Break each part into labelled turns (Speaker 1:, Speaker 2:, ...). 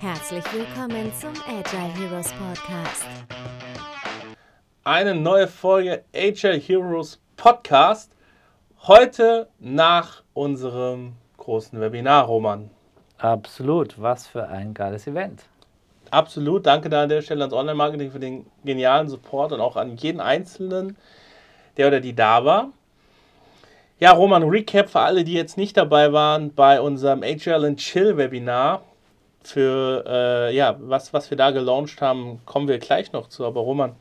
Speaker 1: Herzlich willkommen zum Agile Heroes Podcast.
Speaker 2: Eine neue Folge Agile Heroes Podcast. Heute nach unserem großen Webinar, Roman.
Speaker 3: Absolut, was für ein geiles Event.
Speaker 2: Absolut, danke da an der Stelle ans Online-Marketing für den genialen Support und auch an jeden Einzelnen, der oder die da war. Ja, Roman, Recap für alle, die jetzt nicht dabei waren bei unserem Agile and Chill Webinar. Für äh, ja, was, was wir da gelauncht haben, kommen wir gleich noch zu. Aber Roman,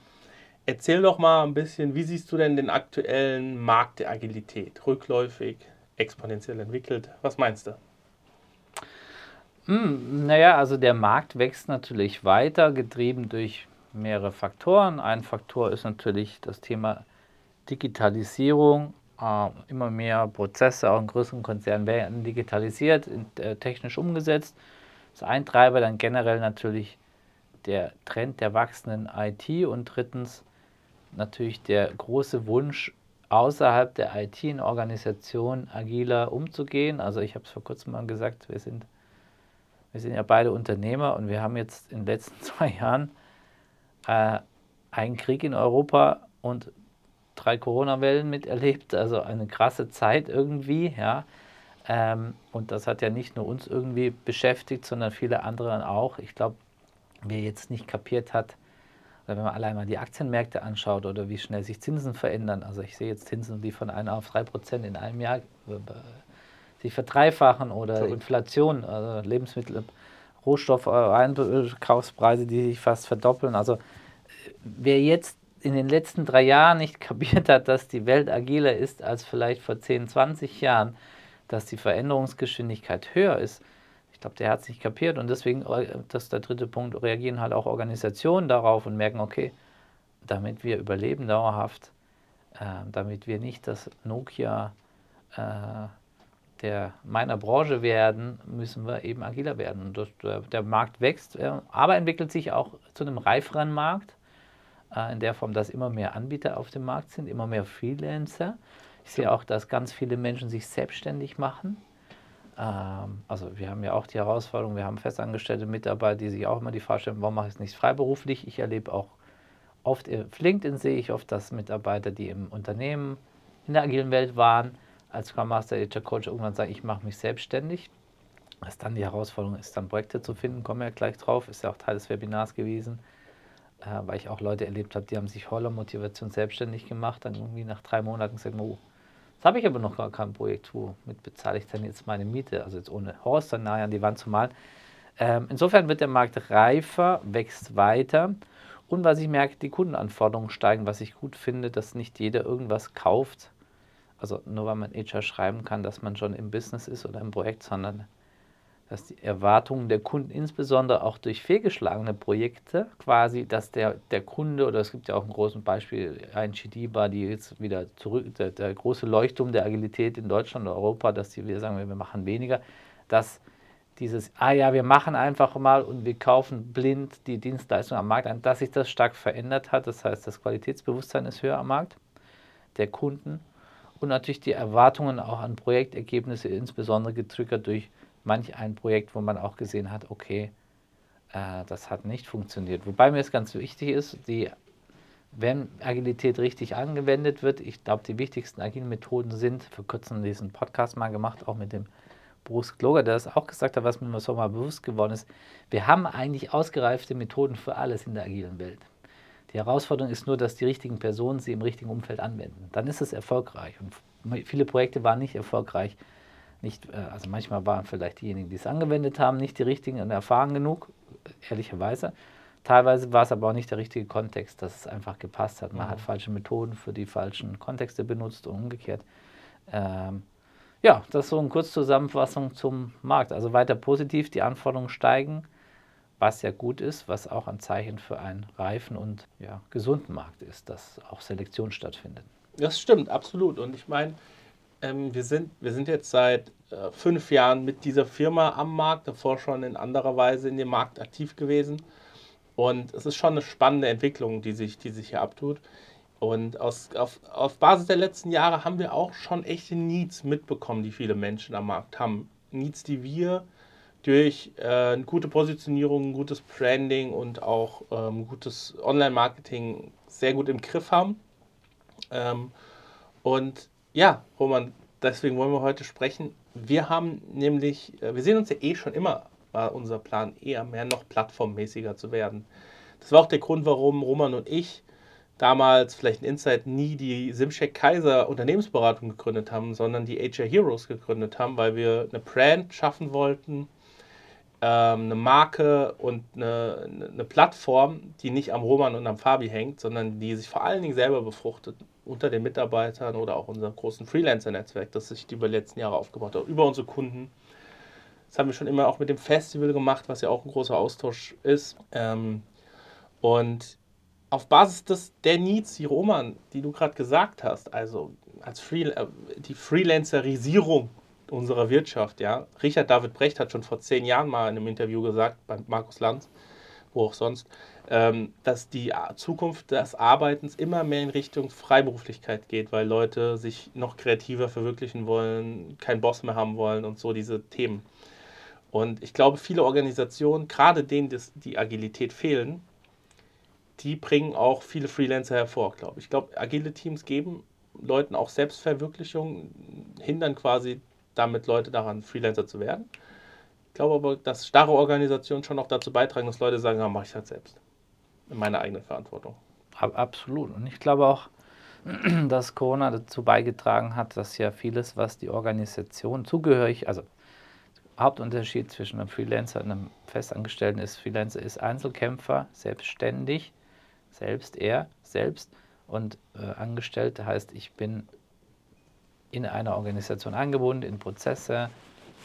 Speaker 2: erzähl doch mal ein bisschen, wie siehst du denn den aktuellen Markt der Agilität? Rückläufig, exponentiell entwickelt? Was meinst du?
Speaker 3: Hm, naja, also der Markt wächst natürlich weiter, getrieben durch mehrere Faktoren. Ein Faktor ist natürlich das Thema Digitalisierung äh, immer mehr Prozesse, auch in größeren Konzernen werden digitalisiert, äh, technisch umgesetzt. Das ist ein Treiber, dann generell natürlich der Trend der wachsenden IT und drittens natürlich der große Wunsch, außerhalb der IT in Organisationen agiler umzugehen. Also ich habe es vor kurzem mal gesagt, wir sind, wir sind ja beide Unternehmer und wir haben jetzt in den letzten zwei Jahren äh, einen Krieg in Europa und drei Corona-Wellen miterlebt, also eine krasse Zeit irgendwie, ja. Ähm, und das hat ja nicht nur uns irgendwie beschäftigt, sondern viele andere auch. Ich glaube, wer jetzt nicht kapiert hat, oder wenn man allein mal die Aktienmärkte anschaut oder wie schnell sich Zinsen verändern, also ich sehe jetzt Zinsen, die von 1 auf 3 Prozent in einem Jahr äh, sich verdreifachen oder Sorry. Inflation, also Lebensmittel, Rohstoff, Einkaufspreise, die sich fast verdoppeln. Also äh, wer jetzt in den letzten drei Jahren nicht kapiert hat, dass die Welt agiler ist als vielleicht vor 10, 20 Jahren, dass die Veränderungsgeschwindigkeit höher ist, ich glaube, der hat es nicht kapiert und deswegen, äh, das ist der dritte Punkt, reagieren halt auch Organisationen darauf und merken, okay, damit wir überleben dauerhaft, äh, damit wir nicht das Nokia äh, der meiner Branche werden, müssen wir eben agiler werden. Und das, der, der, Markt wächst, äh, aber entwickelt sich auch zu einem reiferen Markt äh, in der Form, dass immer mehr Anbieter auf dem Markt sind, immer mehr Freelancer. Ich sehe auch, dass ganz viele Menschen sich selbstständig machen. Ähm, also wir haben ja auch die Herausforderung, wir haben festangestellte Mitarbeiter, die sich auch immer die Frage stellen, warum mache ich es nicht freiberuflich? Ich erlebe auch oft, auf LinkedIn sehe ich oft, dass Mitarbeiter, die im Unternehmen in der agilen Welt waren, als Scrum Master, Agile Coach irgendwann sagen, ich mache mich selbstständig. Was dann die Herausforderung ist, dann Projekte zu finden, kommen wir ja gleich drauf, ist ja auch Teil des Webinars gewesen äh, weil ich auch Leute erlebt habe, die haben sich voller Motivation selbstständig gemacht, dann irgendwie nach drei Monaten gesagt, oh, jetzt habe ich aber noch gar kein Projekt, womit bezahle ich denn jetzt meine Miete, also jetzt ohne Horror-Szenario an die Wand zu malen. Ähm, insofern wird der Markt reifer, wächst weiter und was ich merke, die Kundenanforderungen steigen, was ich gut finde, dass nicht jeder irgendwas kauft, also nur weil man HR schreiben kann, dass man schon im Business ist oder im Projekt, sondern dass die Erwartungen der Kunden, insbesondere auch durch fehlgeschlagene Projekte, quasi, dass der, der Kunde, oder es gibt ja auch ein großes Beispiel, ein GD-Bar, die jetzt wieder zurück, der, der, große Leuchtturm der Agilität in Deutschland und Europa, dass die wir sagen, wir machen weniger, dass dieses, ah ja, wir machen einfach mal und wir kaufen blind die Dienstleistung am Markt an, dass sich das stark verändert hat. Das heißt, das Qualitätsbewusstsein ist höher am Markt der Kunden und natürlich die Erwartungen auch an Projektergebnisse, insbesondere getriggert durch manch ein Projekt, wo man auch gesehen hat, okay, äh, das hat nicht funktioniert. Wobei mir es ganz wichtig ist, die, wenn Agilität richtig angewendet wird, ich glaube, die wichtigsten agilen Methoden sind, für kurzem diesen Podcast mal gemacht, auch mit dem Bruce Kloger, der das auch gesagt hat, was mir so mal bewusst geworden ist, wir haben eigentlich ausgereifte Methoden für alles in der agilen Welt. Die Herausforderung ist nur, dass die richtigen Personen sie im richtigen Umfeld anwenden. Dann ist es erfolgreich. Und viele Projekte waren nicht erfolgreich, nicht, äh, also manchmal waren vielleicht diejenigen, die es angewendet haben, nicht die richtigen und erfahren genug, ehrlicherweise. Teilweise war es aber auch nicht der richtige Kontext, dass es einfach gepasst hat. Man mhm. hat falsche Methoden für die falschen Kontexte benutzt und umgekehrt. Ähm, ja, das ist so eine Kurzzusammenfassung zum Markt. Also weiter positiv, die Anforderungen steigen, was ja gut ist, was auch ein Zeichen für einen reifen und ja, gesunden Markt ist, dass auch Selektion stattfindet.
Speaker 2: Das stimmt, absolut. Und ich meine, ähm, wir, sind, wir sind jetzt seit äh, fünf Jahren mit dieser Firma am Markt, davor schon in anderer Weise in dem Markt aktiv gewesen. Und es ist schon eine spannende Entwicklung, die sich, die sich hier abtut. Und aus, auf, auf Basis der letzten Jahre haben wir auch schon echte Needs mitbekommen, die viele Menschen am Markt haben. Needs, die wir durch äh, eine gute Positionierung, ein gutes Branding und auch ähm, gutes Online-Marketing sehr gut im Griff haben. Ähm, und ja, Roman, deswegen wollen wir heute sprechen. Wir haben nämlich, äh, wir sehen uns ja eh schon immer, war unser Plan eher mehr noch plattformmäßiger zu werden. Das war auch der Grund, warum Roman und ich damals vielleicht ein Insight nie die Simcheck Kaiser Unternehmensberatung gegründet haben, sondern die HR Heroes gegründet haben, weil wir eine Brand schaffen wollten, ähm, eine Marke und eine, eine Plattform, die nicht am Roman und am Fabi hängt, sondern die sich vor allen Dingen selber befruchtet unter den Mitarbeitern oder auch unserem großen Freelancer-Netzwerk, das sich über die letzten Jahre aufgebaut hat, über unsere Kunden. Das haben wir schon immer auch mit dem Festival gemacht, was ja auch ein großer Austausch ist. Ähm, und auf Basis des, der Needs, die Roman, die du gerade gesagt hast, also als Free, äh, die Freelancerisierung unserer Wirtschaft, ja. Richard David Brecht hat schon vor zehn Jahren mal in einem Interview gesagt, bei Markus Lanz, wo auch sonst, ähm, dass die Zukunft des Arbeitens immer mehr in Richtung Freiberuflichkeit geht, weil Leute sich noch kreativer verwirklichen wollen, keinen Boss mehr haben wollen und so diese Themen. Und ich glaube, viele Organisationen, gerade denen die Agilität fehlen, die bringen auch viele Freelancer hervor, glaube ich. Ich glaube, agile Teams geben Leuten auch Selbstverwirklichung, hindern quasi damit Leute daran, Freelancer zu werden. Ich glaube aber, dass starre Organisationen schon auch dazu beitragen, dass Leute sagen, ja, mache ich halt selbst. In meiner eigenen Verantwortung.
Speaker 3: Absolut. Und ich glaube auch, dass Corona dazu beigetragen hat, dass ja vieles, was die Organisation zugehörig, also Hauptunterschied zwischen einem Freelancer und einem Festangestellten ist, Freelancer ist Einzelkämpfer, selbstständig, selbst er, selbst und äh, Angestellte heißt, ich bin in einer Organisation angebunden, in Prozesse,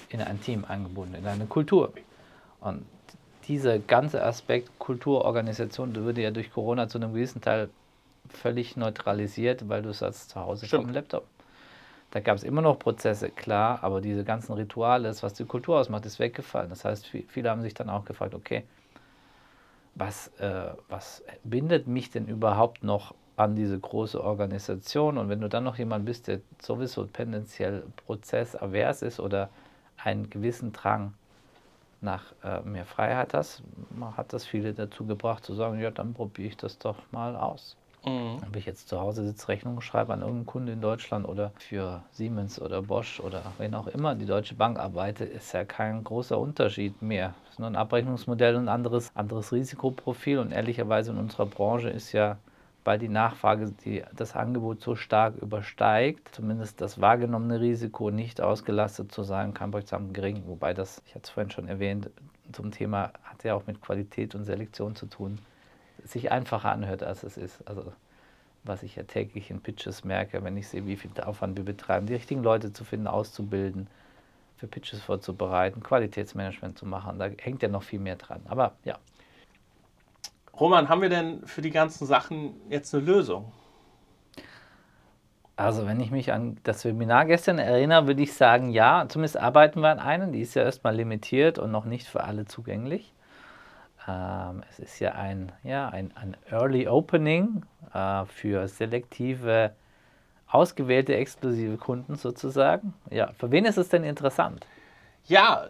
Speaker 3: in ein Team angebunden, in eine Kultur. Und dieser ganze Aspekt Kulturorganisation würde ja durch Corona zu einem gewissen Teil völlig neutralisiert, weil du sagst zu Hause Stimmt. vom Laptop. Da gab es immer noch Prozesse, klar, aber diese ganzen Rituale, das, was die Kultur ausmacht, ist weggefallen. Das heißt, viele haben sich dann auch gefragt, okay, was, äh, was bindet mich denn überhaupt noch an diese große Organisation. Und wenn du dann noch jemand bist, der sowieso tendenziell prozessavers ist oder einen gewissen Drang nach äh, mehr Freiheit hast, hat das viele dazu gebracht zu sagen, ja, dann probiere ich das doch mal aus. Mhm. Ob ich jetzt zu Hause sitze, Rechnungen schreibe an irgendeinen Kunde in Deutschland oder für Siemens oder Bosch oder wen auch immer die Deutsche Bank arbeitet, ist ja kein großer Unterschied mehr. Es ist nur ein Abrechnungsmodell und ein anderes, anderes Risikoprofil und ehrlicherweise in unserer Branche ist ja weil die Nachfrage die, das Angebot so stark übersteigt, zumindest das wahrgenommene Risiko, nicht ausgelastet zu sein, Campingsamt gering. Wobei das, ich hatte es vorhin schon erwähnt, zum Thema hat ja auch mit Qualität und Selektion zu tun, sich einfacher anhört, als es ist. Also was ich ja täglich in Pitches merke, wenn ich sehe, wie viel Aufwand wir betreiben, die richtigen Leute zu finden, auszubilden, für Pitches vorzubereiten, Qualitätsmanagement zu machen, da hängt ja noch viel mehr dran. Aber ja,
Speaker 2: Roman, haben wir denn für die ganzen Sachen jetzt eine Lösung?
Speaker 3: Also wenn ich mich an das Webinar gestern erinnere, würde ich sagen, ja, zumindest arbeiten wir an einer. Die ist ja erstmal limitiert und noch nicht für alle zugänglich. Ähm, es ist ja ein, ja, ein, ein Early Opening äh, für selektive, ausgewählte, exklusive Kunden sozusagen. Ja, für wen ist es denn interessant?
Speaker 2: Ja,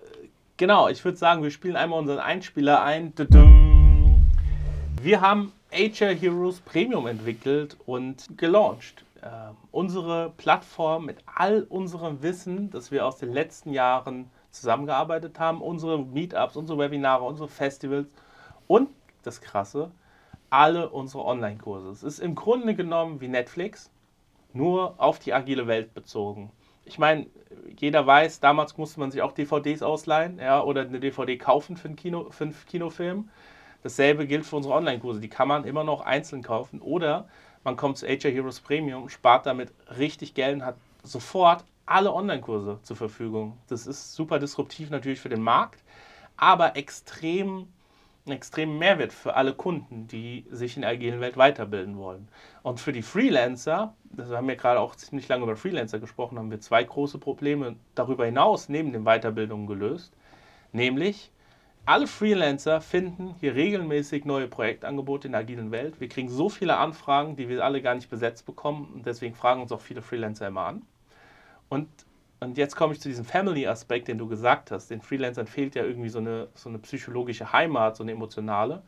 Speaker 2: genau. Ich würde sagen, wir spielen einmal unseren Einspieler ein. Dudum. Wir haben HR Heroes Premium entwickelt und gelauncht. Äh, unsere Plattform mit all unserem Wissen, das wir aus den letzten Jahren zusammengearbeitet haben, unsere Meetups, unsere Webinare, unsere Festivals und das Krasse, alle unsere Online-Kurse. Es ist im Grunde genommen wie Netflix, nur auf die agile Welt bezogen. Ich meine, jeder weiß, damals musste man sich auch DVDs ausleihen ja, oder eine DVD kaufen für einen, Kino, für einen Kinofilm. Dasselbe gilt für unsere Online-Kurse. Die kann man immer noch einzeln kaufen oder man kommt zu HR Heroes Premium, spart damit richtig Geld und hat sofort alle Online-Kurse zur Verfügung. Das ist super disruptiv natürlich für den Markt, aber extrem einen extremen Mehrwert für alle Kunden, die sich in der agilen Welt weiterbilden wollen. Und für die Freelancer, das haben wir gerade auch ziemlich lange über Freelancer gesprochen, haben wir zwei große Probleme darüber hinaus neben den Weiterbildungen gelöst. Nämlich, alle Freelancer finden hier regelmäßig neue Projektangebote in der agilen Welt. Wir kriegen so viele Anfragen, die wir alle gar nicht besetzt bekommen. Und deswegen fragen uns auch viele Freelancer immer an. Und Und jetzt komme ich zu diesem Family-Aspekt, den du gesagt hast. Den Freelancern fehlt ja irgendwie so eine, so eine psychologische Heimat, so eine emotionale.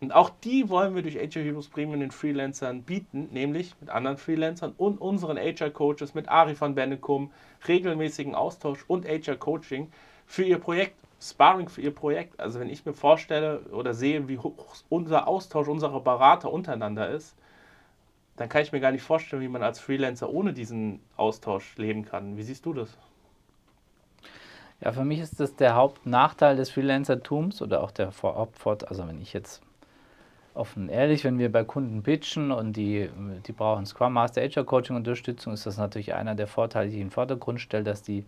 Speaker 2: Und auch die wollen wir durch HR Heroes Premium den Freelancern bieten, nämlich mit anderen Freelancern und unseren HR Coaches, mit Ari van Bennekum, regelmäßigen Austausch und HR Coaching für ihr Projekt, Sparring für ihr Projekt. Also wenn ich mir vorstelle oder sehe, wie hoch unser Austausch unserer Berater untereinander ist, dann kann ich mir gar nicht vorstellen, wie man als Freelancer ohne diesen Austausch leben kann. Wie siehst du das?
Speaker 3: Ja, für mich ist das der Hauptnachteil des Freelancertums oder auch der Vorabfort. Also wenn ich jetzt offen ehrlich, wenn wir bei Kunden pitchen und die, die brauchen Scrum Master Agile Coaching Unterstützung, ist das natürlich einer der Vorteile, die ich in den Vordergrund stelle, dass die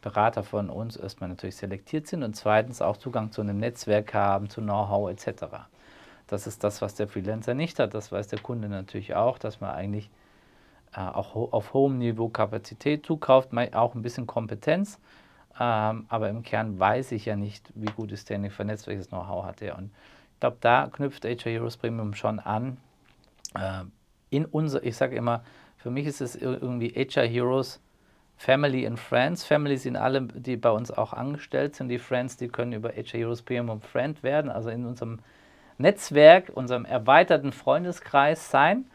Speaker 3: Berater von uns erstmal natürlich selektiert sind und zweitens auch Zugang zu einem Netzwerk haben, zu Know-how etc. Das ist das, was der Freelancer nicht hat. Das weiß der Kunde natürlich auch, dass man eigentlich äh, auch auf hohem Niveau Kapazität zukauft, auch ein bisschen Kompetenz. Ähm, aber im Kern weiß ich ja nicht, wie gut ist der vernetzt, welches Know-how hat er. Und ich glaube, da knüpft HR Heroes Premium schon an. Äh, in unser, ich sage immer, für mich ist es irgendwie HR Heroes Family and Friends. Family sind alle, die bei uns auch angestellt sind. Die Friends, die können über Heroes Premium Friend werden, also in unserem Netzwerk, unserem erweiterten Freundeskreis sein,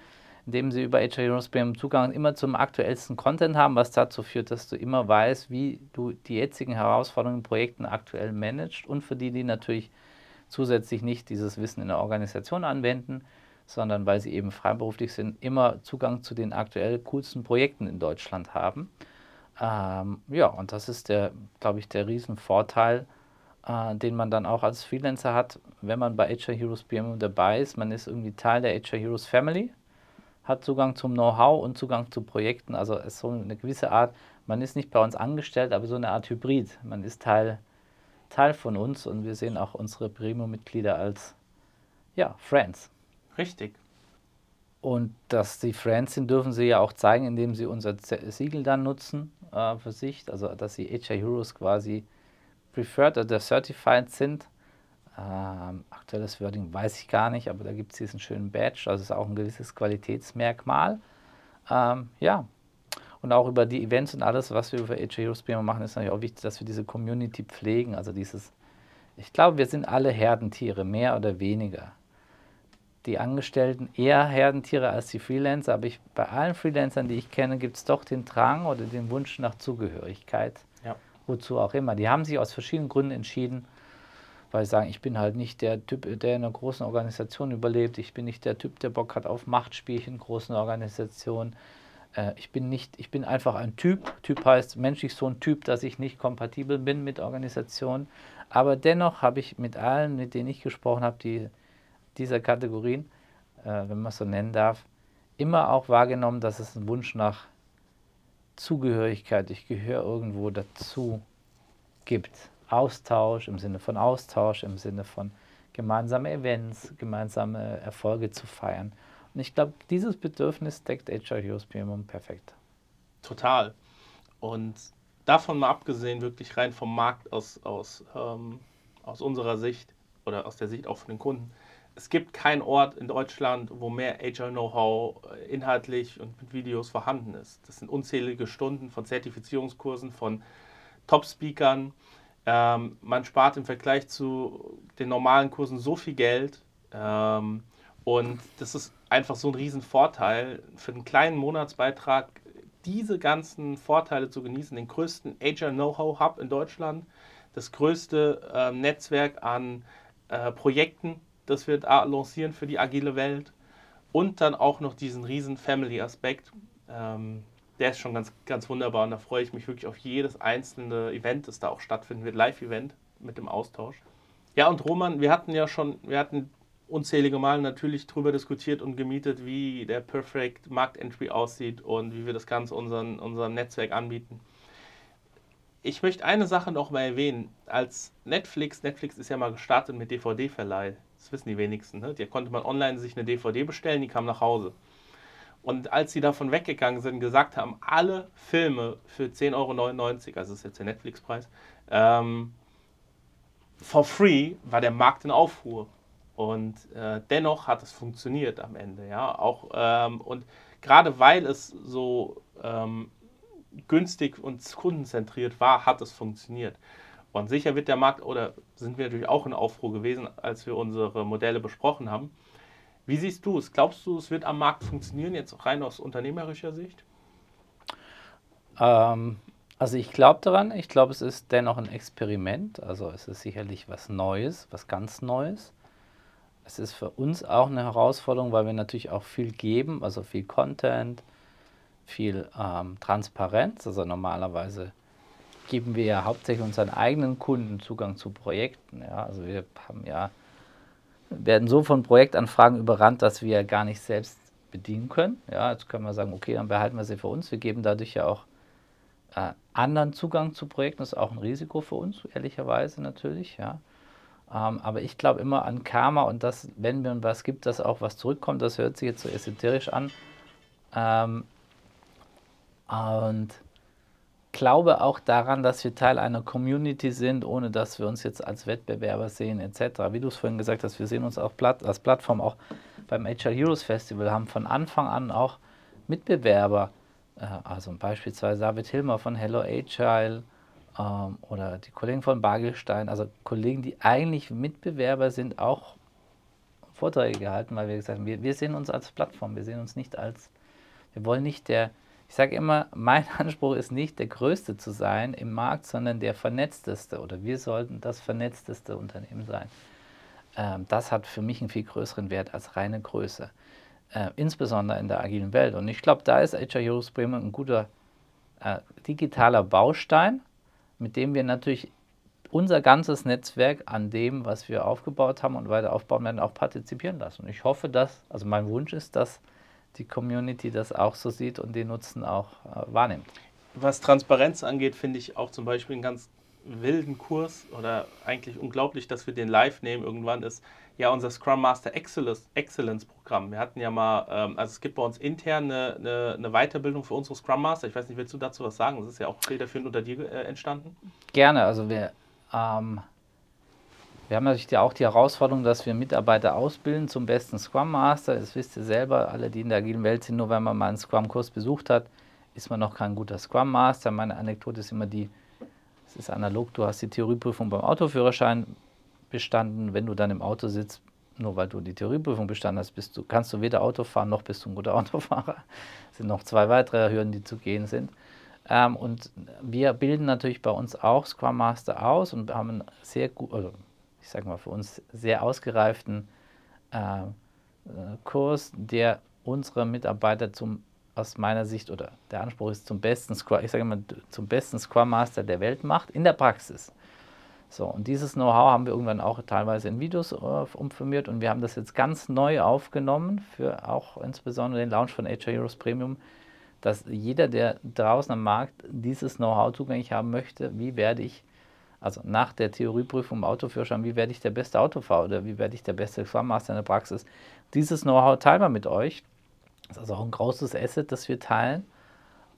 Speaker 3: indem sie über HR Heroes Premium Zugang immer zum aktuellsten Content haben, was dazu führt, dass du immer weißt, wie du die jetzigen Herausforderungen in Projekten aktuell managst und für die, die natürlich zusätzlich nicht dieses Wissen in der Organisation anwenden, sondern weil sie eben freiberuflich sind, immer Zugang zu den aktuell coolsten Projekten in Deutschland haben. Ähm, ja, und das ist der, glaube ich, der Riesenvorteil, äh, den man dann auch als Freelancer hat, wenn man bei HR Heroes PM dabei ist. Man ist irgendwie Teil der HR Heroes Family, hat Zugang zum Know-how und Zugang zu Projekten. Also es ist so eine gewisse Art, man ist nicht bei uns angestellt, aber so eine Art Hybrid. Man ist Teil, Teil von uns und wir sehen auch unsere Premium-Mitglieder als ja, Friends.
Speaker 2: Richtig.
Speaker 3: Und dass sie Friends sind, dürfen sie ja auch zeigen, indem sie unser Siegel dann nutzen äh, für sich. Also dass sie HR Heroes quasi preferred oder certified sind. Ähm, aktuelles Wording weiß ich gar nicht, aber da gibt es diesen schönen Badge, also ist auch ein gewisses Qualitätsmerkmal. Ähm, ja, und auch über die Events und alles, was wir über HA Heroes machen, ist natürlich auch wichtig, dass wir diese Community pflegen. Also dieses, ich glaube, wir sind alle Herdentiere, mehr oder weniger. Die Angestellten eher Herdentiere als die Freelancer, aber ich, bei allen Freelancern, die ich kenne, gibt es doch den Drang oder den Wunsch nach Zugehörigkeit wozu auch immer. Die haben sich aus verschiedenen Gründen entschieden, weil sie sagen, ich bin halt nicht der Typ, der in einer großen Organisation überlebt, ich bin nicht der Typ, der Bock hat auf Machtspielchen in großen Organisationen. Äh, ich bin nicht, ich bin einfach ein Typ. Typ heißt menschlich so ein Typ, dass ich nicht kompatibel bin mit Organisationen. Aber dennoch habe ich mit allen, mit denen ich gesprochen habe, die, dieser Kategorien, äh, wenn man es so nennen darf, immer auch wahrgenommen, dass es einen Wunsch nach Zugehörigkeit, ich gehöre irgendwo dazu gibt. Austausch im Sinne von Austausch, im Sinne von gemeinsame Events, gemeinsame Erfolge zu feiern. Und ich glaube, dieses Bedürfnis deckt HR Heroes perfekt.
Speaker 2: Total. Und davon mal abgesehen, wirklich rein vom Markt aus, aus, ähm, aus unserer Sicht oder aus der Sicht auch von den Kunden, es gibt keinen Ort in Deutschland, wo mehr Agile-Know-how äh, inhaltlich und mit Videos vorhanden ist. Das sind unzählige Stunden von Zertifizierungskursen, von Top-Speakern. Ähm, man spart im Vergleich zu den normalen Kursen so viel Geld. Ähm, und das ist einfach so ein Riesenvorteil für einen kleinen Monatsbeitrag, diese ganzen Vorteile zu genießen. Den größten Agile Know-how Hub in Deutschland, das größte äh, Netzwerk an äh, Projekten das wir lancieren für die agile Welt. Und dann auch noch diesen riesen Family-Aspekt. Ähm, der ist schon ganz, ganz wunderbar und da freue ich mich wirklich auf jedes einzelne Event, das da auch stattfinden wird, Live-Event mit dem Austausch. Ja, und Roman, wir hatten ja schon, wir hatten unzählige Mal natürlich darüber diskutiert und gemietet, wie der Perfect Markt Entry aussieht und wie wir das Ganze unseren, unserem Netzwerk anbieten. Ich möchte eine Sache noch mal erwähnen. Als Netflix, Netflix ist ja mal gestartet mit DVD-Verleih. Das wissen die wenigsten. Ne? Da konnte man online sich eine DVD bestellen, die kam nach Hause. Und als sie davon weggegangen sind, gesagt haben, alle Filme für 10,99 Euro, also das ist jetzt der Netflix-Preis, ähm, for free, war der Markt in Aufruhr. Und äh, dennoch hat es funktioniert am Ende. Ja? Auch, ähm, und gerade weil es so ähm, günstig und kundenzentriert war, hat es funktioniert. Und sicher wird der Markt, oder sind wir natürlich auch in Aufruhr gewesen, als wir unsere Modelle besprochen haben. Wie siehst du es? Glaubst du, es wird am Markt funktionieren, jetzt rein aus unternehmerischer Sicht?
Speaker 3: Ähm, also ich glaube daran, ich glaube, es ist dennoch ein Experiment. Also es ist sicherlich was Neues, was ganz Neues. Es ist für uns auch eine Herausforderung, weil wir natürlich auch viel geben, also viel Content, viel ähm, Transparenz. Also normalerweise geben wir ja hauptsächlich unseren eigenen Kunden Zugang zu Projekten. Ja? Also wir haben ja, werden so von Projektanfragen überrannt, dass wir gar nicht selbst bedienen können. Ja, jetzt können wir sagen, okay, dann behalten wir sie für uns. Wir geben dadurch ja auch äh, anderen Zugang zu Projekten. Das ist auch ein Risiko für uns, ehrlicherweise natürlich. Ja. Ähm, aber ich glaube immer an Karma und dass, wenn mir was gibt, dass auch was zurückkommt. Das hört sich jetzt so esoterisch an. Ähm, und glaube auch daran, dass wir Teil einer Community sind, ohne dass wir uns jetzt als Wettbewerber sehen, etc. Wie du es vorhin gesagt hast, wir sehen uns auch als Plattform auch beim HR Heroes Festival, haben von Anfang an auch Mitbewerber äh, also beispielsweise David Hilmer von Hello Agile ähm, oder die Kollegen von Bagelstein, also Kollegen, die eigentlich Mitbewerber sind, auch Vorträge gehalten, weil wir gesagt haben, wir, wir sehen uns als Plattform, wir sehen uns nicht als, wir wollen nicht der, ich sage immer, mein Anspruch ist nicht der Größte zu sein im Markt, sondern der Vernetzteste oder wir sollten das vernetzteste Unternehmen sein. Ähm, das hat für mich einen viel größeren Wert als reine Größe äh, insbesondere in der agilen Welt. Und ich glaube, da ist HR Heroes Premium ein guter äh, digitaler Baustein, mit dem wir natürlich unser ganzes Netzwerk an dem, was wir aufgebaut haben und weiter aufbauen werden, auch partizipieren lassen. Und ich hoffe, dass, also mein Wunsch ist, dass die Community das auch so sieht und den Nutzen auch äh, wahrnimmt.
Speaker 2: Was Transparenz angeht, finde ich auch zum Beispiel einen ganz wilden Kurs oder eigentlich unglaublich, dass wir den live nehmen irgendwann ist, ja unser Scrum Master Excellence, Excellence Programm. Wir hatten ja mal, ähm, also es gibt bei uns intern eine, eine, eine, Weiterbildung für unsere Scrum Master. Ich weiß nicht, willst du dazu was sagen? Das ist ja auch federführend unter dir äh, entstanden.
Speaker 3: Gerne, also wir, ähm, wir haben natürlich auch die Herausforderung, dass wir Mitarbeiter ausbilden zum besten Scrum Master. Das wisst ihr selber, alle, die in der agilen Welt sind, nur wenn man mal einen Scrum-Kurs besucht hat, ist man noch kein guter Scrum Master. Meine Anekdote ist immer die, es ist analog, du hast die Theorieprüfung beim Autoführerschein bestanden. Wenn du dann im Auto sitzt, nur weil du die Theorieprüfung bestanden hast, bist du, kannst du weder Auto fahren, noch bist du ein guter Autofahrer. Es sind noch zwei weitere Hürden, die zu gehen sind. Ähm, und wir bilden natürlich bei uns auch Scrum Master aus und haben einen sehr gut, also ich sage mal für uns sehr ausgereiften äh, Kurs, der unsere Mitarbeiter zum aus meiner Sicht oder der Anspruch ist zum besten Scrum, ich sage mal zum besten Scrum Master der Welt macht in der Praxis. So, und dieses Know-how haben wir irgendwann auch teilweise in Videos äh, umformiert und wir haben das jetzt ganz neu aufgenommen für auch insbesondere den Launch von HR Heroes Premium, dass jeder, der draußen am Markt dieses Know-how zugänglich haben möchte, wie werde ich, also nach der Theorieprüfung im Autoführerschein, wie werde ich der beste Autofahrer oder wie werde ich der beste Scrum Master in der Praxis, dieses Know-how teilen wir mit euch. Das ist also auch ein großes Asset, das wir teilen.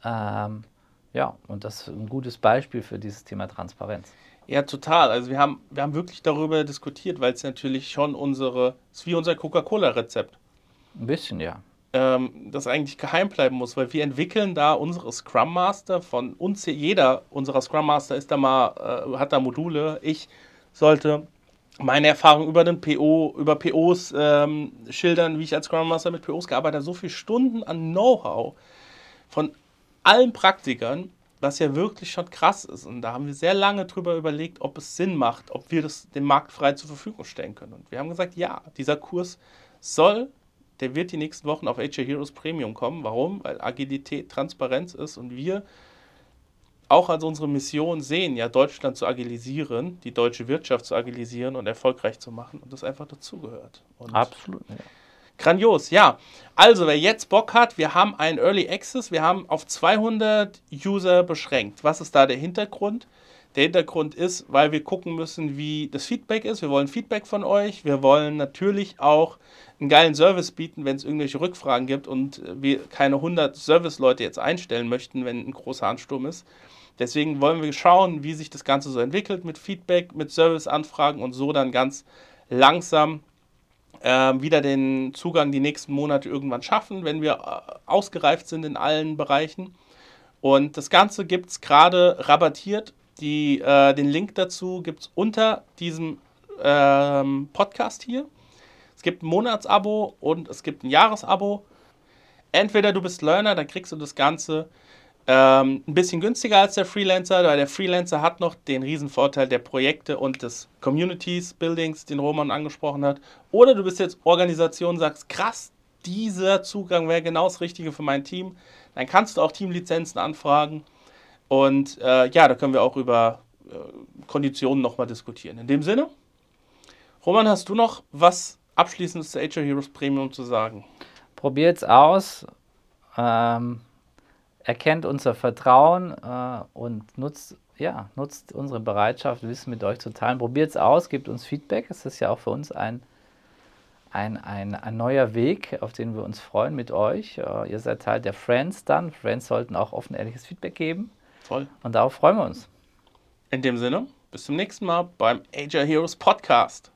Speaker 3: Ähm, ja, und das ist ein gutes Beispiel für dieses Thema Transparenz.
Speaker 2: Ja, total. Also wir haben, wir haben wirklich darüber diskutiert, weil es natürlich schon unsere, es ist wie unser Coca-Cola-Rezept.
Speaker 3: Ein bisschen, ja.
Speaker 2: Ähm, das eigentlich geheim bleiben muss, weil wir entwickeln da unsere Scrum Master von uns, jeder unserer Scrum Master ist da mal, äh, hat da Module. Ich sollte meine Erfahrung über den PO, über POs ähm, schildern, wie ich als Scrum Master mit POs gearbeitet habe. So viele Stunden an Know-how von allen Praktikern was ja wirklich schon krass ist. Und da haben wir sehr lange drüber überlegt, ob es Sinn macht, ob wir das dem Markt frei zur Verfügung stellen können. Und wir haben gesagt, ja, dieser Kurs soll, der wird die nächsten Wochen auf HR Heroes Premium kommen. Warum? Weil Agilität Transparenz ist und wir auch als unsere Mission sehen, ja, Deutschland zu agilisieren, die deutsche Wirtschaft zu agilisieren und erfolgreich zu machen und das einfach dazugehört.
Speaker 3: Absolut. Ja.
Speaker 2: Grandios, ja. Also, wer jetzt Bock hat, wir haben einen Early Access, wir haben auf 200 User beschränkt. Was ist da der Hintergrund? Der Hintergrund ist, weil wir gucken müssen, wie das Feedback ist. Wir wollen Feedback von euch. Wir wollen natürlich auch einen geilen Service bieten, wenn es irgendwelche Rückfragen gibt und wir keine 100 Service-Leute jetzt einstellen möchten, wenn ein großer Ansturm ist. Deswegen wollen wir schauen, wie sich das Ganze so entwickelt mit Feedback, mit Service-Anfragen und so dann ganz langsam äh, wieder den Zugang die nächsten Monate irgendwann schaffen, wenn wir äh, ausgereift sind in allen Bereichen. Und das Ganze gibt es gerade rabattiert. Die, äh, den Link dazu gibt es unter diesem ähm, Podcast hier. Es gibt ein Monatsabo und es gibt ein Jahresabo. Entweder du bist Learner, dann kriegst du das Ganze ähm, ein bisschen günstiger als der Freelancer, weil der Freelancer hat noch den riesen Vorteil der Projekte und des Communities Buildings, den Roman angesprochen hat. Oder du bist jetzt Organisation, sagst, krass, dieser Zugang wäre genau das Richtige für mein Team. Dann kannst du auch Teamlizenzen anfragen. Und äh, ja, da können wir auch über äh, Konditionen nochmal diskutieren. In dem Sinne, Roman, hast du noch was Abschließendes zu HR Heroes Premium zu sagen?
Speaker 3: Probiert es aus. Ähm, erkennt unser Vertrauen äh, und nutzt, ja, nutzt unsere Bereitschaft, Wissen mit euch zu teilen. Probiert es aus, gebt uns Feedback. Es ist ja auch für uns ein, ein, ein, ein neuer Weg, auf den wir uns freuen mit euch. Äh, ihr seid Teil der Friends dann. Friends sollten auch offen ehrliches Feedback geben.
Speaker 2: Voll.
Speaker 3: Und darauf freuen wir uns.
Speaker 2: In dem Sinne, bis zum nächsten Mal beim Ager Heroes Podcast.